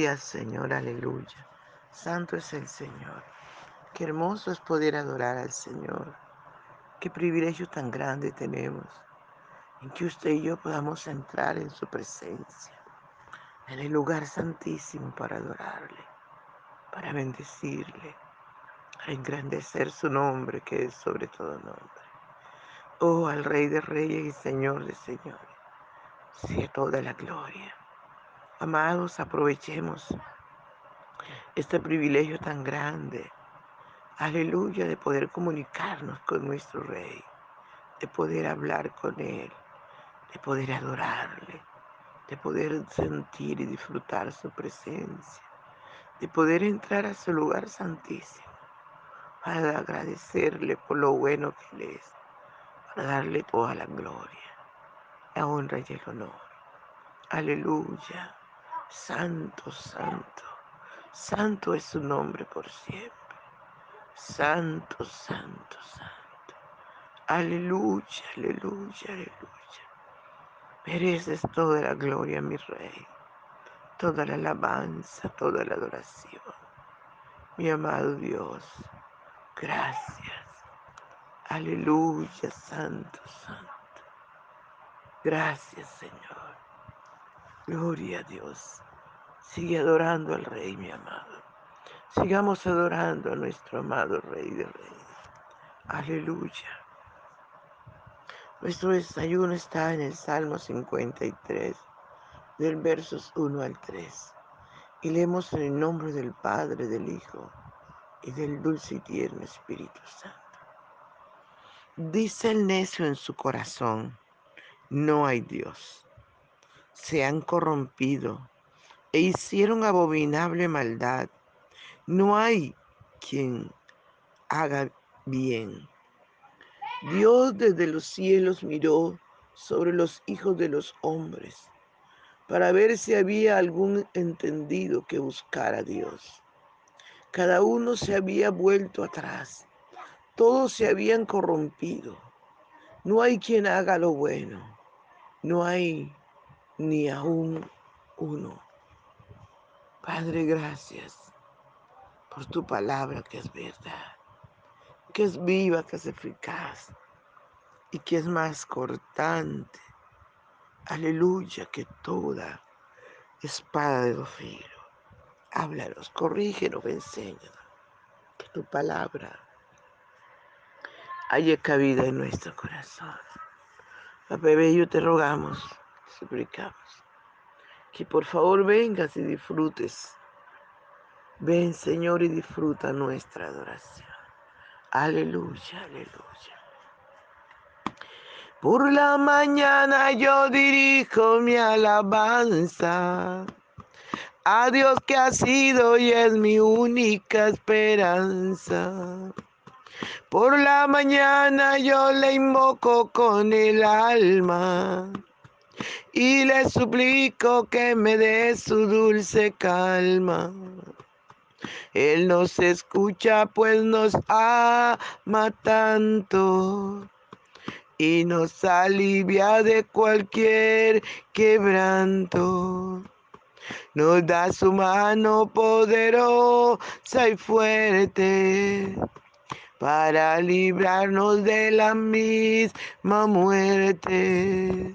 Gloria al Señor, aleluya. Santo es el Señor. Qué hermoso es poder adorar al Señor. Qué privilegio tan grande tenemos en que usted y yo podamos entrar en su presencia, en el lugar santísimo para adorarle, para bendecirle, para engrandecer su nombre que es sobre todo nombre. Oh, al Rey de Reyes y Señor de Señores, sea toda la gloria. Amados, aprovechemos este privilegio tan grande, aleluya, de poder comunicarnos con nuestro Rey, de poder hablar con Él, de poder adorarle, de poder sentir y disfrutar su presencia, de poder entrar a su lugar santísimo, para agradecerle por lo bueno que Él es, para darle toda la gloria, la honra y el honor. Aleluya. Santo, santo, santo es su nombre por siempre. Santo, santo, santo. Aleluya, aleluya, aleluya. Mereces toda la gloria, mi rey, toda la alabanza, toda la adoración. Mi amado Dios, gracias. Aleluya, santo, santo. Gracias, Señor. Gloria a Dios. Sigue adorando al Rey, mi amado. Sigamos adorando a nuestro amado Rey de Reyes. Aleluya. Nuestro desayuno está en el Salmo 53, del versos 1 al 3. Y leemos en el nombre del Padre, del Hijo y del dulce y tierno Espíritu Santo. Dice el necio en su corazón, no hay Dios se han corrompido e hicieron abominable maldad. No hay quien haga bien. Dios desde los cielos miró sobre los hijos de los hombres para ver si había algún entendido que buscara a Dios. Cada uno se había vuelto atrás, todos se habían corrompido. No hay quien haga lo bueno, no hay ni aún uno. Padre, gracias por tu palabra que es verdad, que es viva, que es eficaz y que es más cortante. Aleluya, que toda espada de dos Háblanos, corrígenos, enséñanos. Que tu palabra haya cabida en nuestro corazón. Papá yo te rogamos suplicamos que por favor vengas y disfrutes. Ven, Señor, y disfruta nuestra adoración. Aleluya, aleluya. Por la mañana yo dirijo mi alabanza a Dios que ha sido y es mi única esperanza. Por la mañana yo le invoco con el alma y le suplico que me dé su dulce calma. Él nos escucha pues nos ama tanto y nos alivia de cualquier quebranto. Nos da su mano poderosa y fuerte para librarnos de la misma muerte.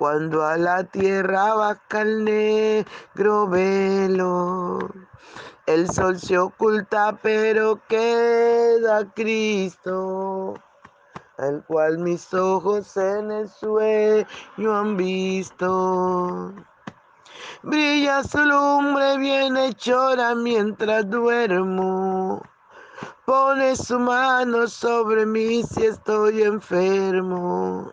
cuando a la tierra baja el negro velo. El sol se oculta, pero queda Cristo, al cual mis ojos en el sueño han visto. Brilla su lumbre bien hechora mientras duermo. Pone su mano sobre mí si estoy enfermo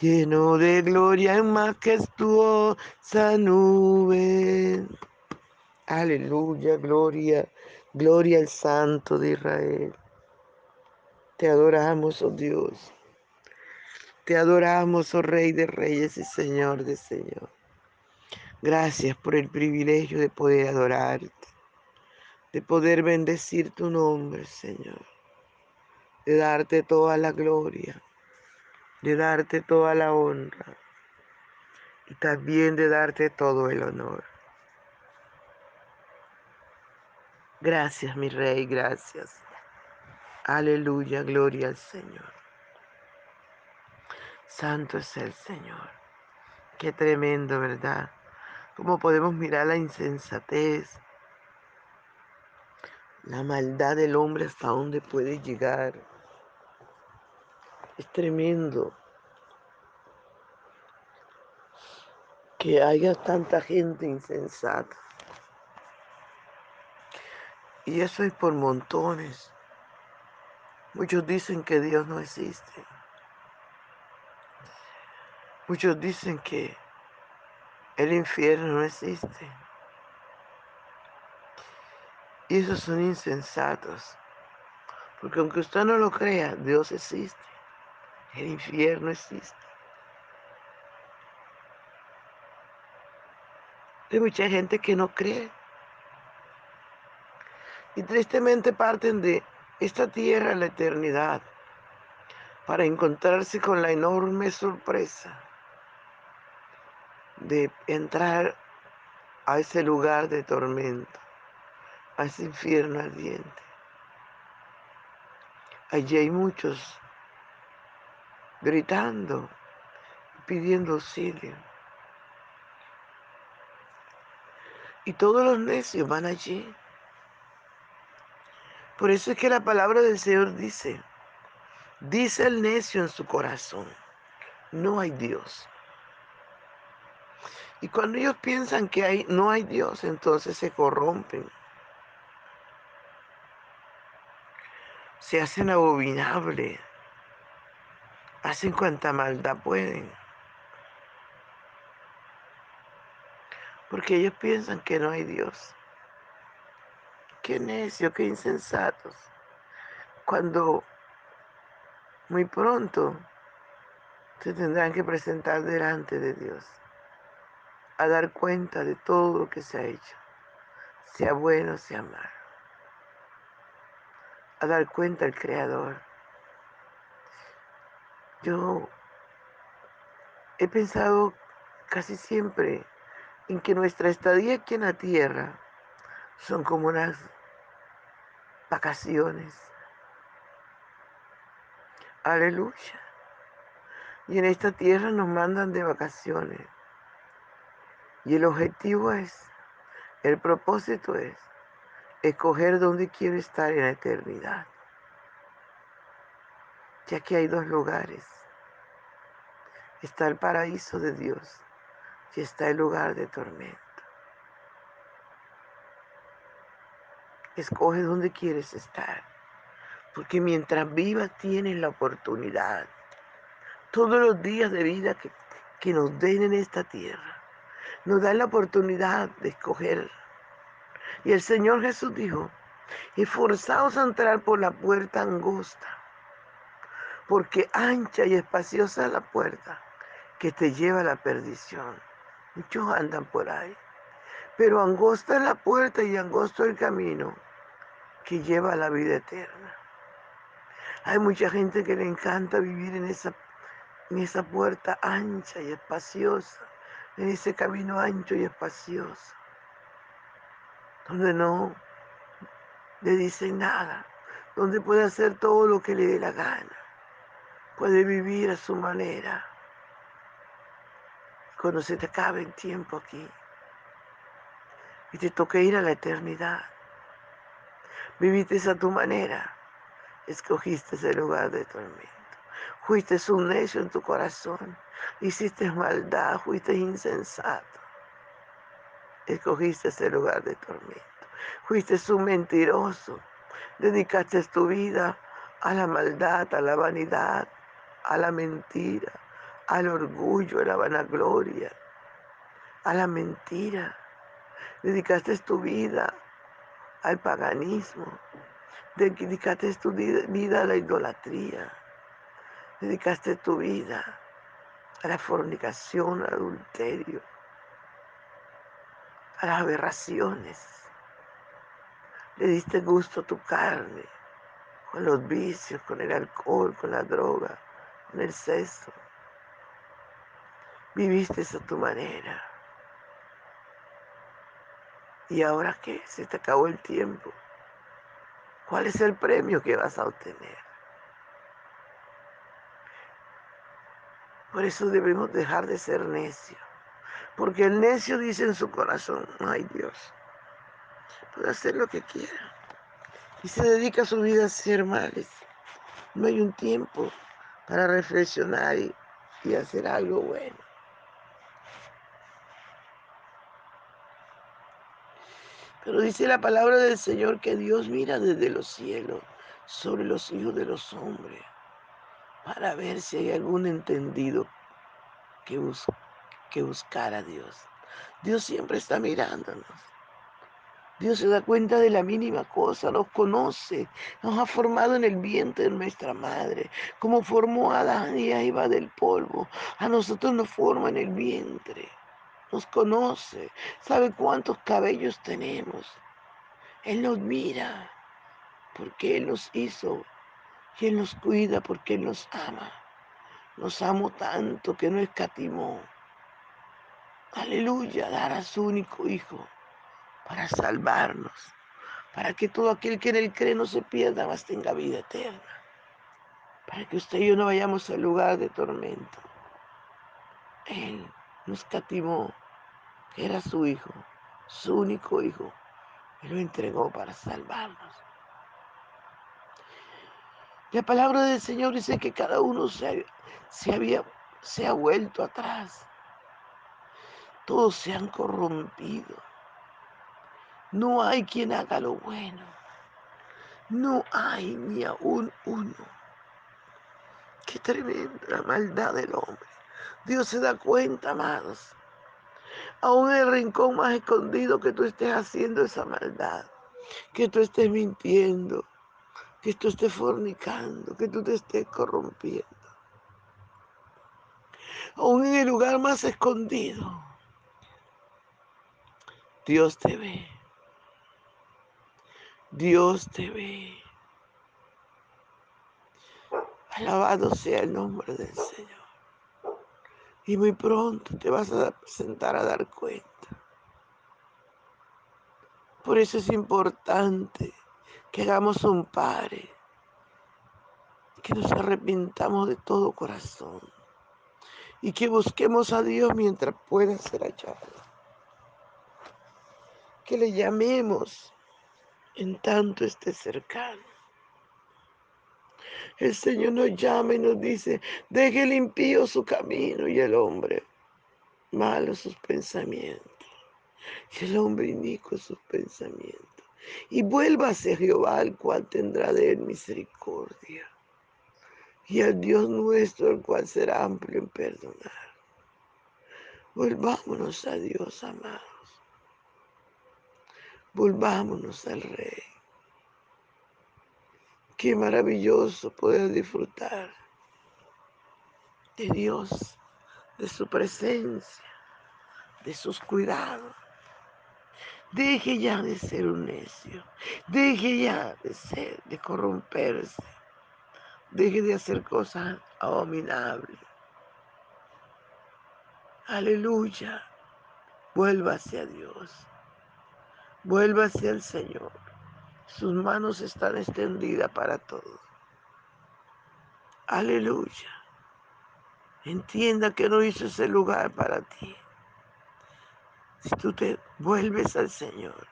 lleno de gloria y majestuosa nube. Aleluya, gloria, gloria al Santo de Israel. Te adoramos, oh Dios. Te adoramos, oh Rey de Reyes y Señor de Señor. Gracias por el privilegio de poder adorarte, de poder bendecir tu nombre, Señor, de darte toda la gloria, de darte toda la honra y también de darte todo el honor. Gracias, mi Rey, gracias. Aleluya, gloria al Señor. Santo es el Señor. Qué tremendo, ¿verdad? Cómo podemos mirar la insensatez, la maldad del hombre hasta dónde puede llegar. Es tremendo que haya tanta gente insensata. Y eso es por montones. Muchos dicen que Dios no existe. Muchos dicen que el infierno no existe. Y esos son insensatos. Porque aunque usted no lo crea, Dios existe. El infierno existe. Hay mucha gente que no cree y tristemente parten de esta tierra a la eternidad para encontrarse con la enorme sorpresa de entrar a ese lugar de tormento, a ese infierno ardiente. Allí hay muchos gritando, pidiendo auxilio. Y todos los necios van allí por eso es que la palabra del Señor dice, dice el necio en su corazón, no hay Dios. Y cuando ellos piensan que hay, no hay Dios, entonces se corrompen. Se hacen abominables. Hacen cuanta maldad pueden. Porque ellos piensan que no hay Dios. Qué necio, qué insensatos. Cuando muy pronto se tendrán que presentar delante de Dios a dar cuenta de todo lo que se ha hecho, sea bueno, sea malo. A dar cuenta al Creador. Yo he pensado casi siempre en que nuestra estadía aquí en la tierra son como unas vacaciones. Aleluya. Y en esta tierra nos mandan de vacaciones. Y el objetivo es, el propósito es, escoger dónde quiero estar en la eternidad. Ya que hay dos lugares. Está el paraíso de Dios y está el lugar de tormento. Escoge dónde quieres estar, Porque mientras vivas tienes la oportunidad, todos los días de vida que, que nos den en esta tierra, nos dan la oportunidad de escoger. Y el Señor Jesús dijo, esforzaos a entrar por la puerta angosta, porque ancha y espaciosa es la puerta que te lleva a la perdición. Muchos andan por ahí. Pero angosta es la puerta y angosto el camino que lleva a la vida eterna. Hay mucha gente que le encanta vivir en esa, en esa puerta ancha y espaciosa, en ese camino ancho y espacioso, donde no le dicen nada, donde puede hacer todo lo que le dé la gana, puede vivir a su manera. Cuando se te acabe el tiempo aquí, y te toque ir a la eternidad. Viviste a tu manera. Escogiste ese lugar de tormento. Fuiste un necio en tu corazón. Hiciste maldad, fuiste insensato. Escogiste ese lugar de tormento. Fuiste un mentiroso. Dedicaste tu vida a la maldad, a la vanidad, a la mentira, al orgullo, a la vanagloria, a la mentira dedicaste tu vida al paganismo, dedicaste tu vida a la idolatría, dedicaste tu vida a la fornicación, al adulterio, a las aberraciones. Le diste gusto a tu carne con los vicios, con el alcohol, con la droga, con el sexo. Viviste a tu manera. ¿Y ahora qué? Se te acabó el tiempo. ¿Cuál es el premio que vas a obtener? Por eso debemos dejar de ser necios. Porque el necio dice en su corazón, ay Dios, puede hacer lo que quiera. Y se dedica su vida a hacer males. No hay un tiempo para reflexionar y, hacer algo bueno. Pero dice la palabra del Señor que Dios mira desde los cielos sobre los hijos de los hombres para ver si hay algún entendido que, que buscar a Dios. Dios siempre está mirándonos. Dios se da cuenta de la mínima cosa, nos conoce, nos ha formado en el vientre de nuestra madre, como formó a Adán y a Eva del polvo. A nosotros nos forma en el vientre nos conoce, sabe cuántos cabellos tenemos. Él nos mira porque Él nos hizo y Él nos cuida porque Él nos ama. Nos amo tanto que no escatimó. Aleluya, dar a su único Hijo para salvarnos, para que todo aquel que en Él cree no se pierda, mas tenga vida eterna. Para que usted y yo no vayamos al lugar de tormento. Él nos catimó, era su hijo, su único hijo, y lo entregó para salvarnos. La palabra del Señor dice que cada uno se, había, se ha vuelto atrás. Todos se han corrompido. No hay quien haga lo bueno. No hay ni aún uno. Qué tremenda maldad del hombre. Dios se da cuenta, amados. Aún en el rincón más escondido que tú estés haciendo esa maldad, que tú estés mintiendo, que tú estés fornicando, que tú te estés corrompiendo. Aún en el lugar más escondido, Dios te ve. Dios te ve. Alabado sea el nombre del Señor. Y muy pronto te vas a sentar a dar cuenta. Por eso es importante que hagamos un Padre, que nos arrepintamos de todo corazón y que busquemos a Dios mientras pueda ser hallado. Que le llamemos en tanto esté cercano. El Señor nos llama y nos dice, deje el impío su camino y el hombre malo sus pensamientos. Y el hombre inico sus pensamientos. y vuélvase Jehová, el cual tendrá de él misericordia, y al Dios nuestro, el cual será amplio en perdonar. Volvámonos a Dios, amados. Volvámonos al Rey. Qué maravilloso poder disfrutar de Dios, de su presencia, de sus cuidados. Deje ya de ser un necio. Deje ya de ser, de corromperse. Deje de hacer cosas abominables. Aleluya. Vuélvase a Dios. Vuélvase al Señor. Sus manos están extendidas para todos. Aleluya. Entienda que no hizo ese lugar para ti. Si tú te vuelves al Señor,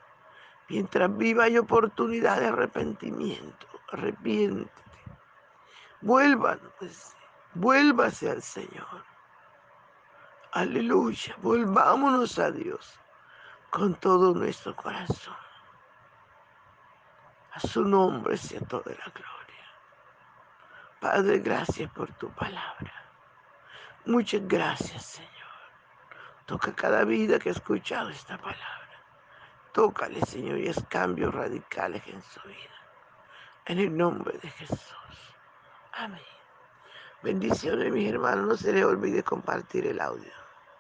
mientras viva hay oportunidad de arrepentimiento, arrepiéntete. Vuélvanos, pues, vuélvase al Señor. Aleluya, volvámonos a Dios con todo nuestro corazón. A su nombre sea toda la gloria. Padre, gracias por tu palabra. Muchas gracias, Señor. Toca cada vida que ha escuchado esta palabra. Tócale, Señor, y es cambios radicales en su vida. En el nombre de Jesús. Amén. Bendiciones, mis hermanos. No se les olvide compartir el audio.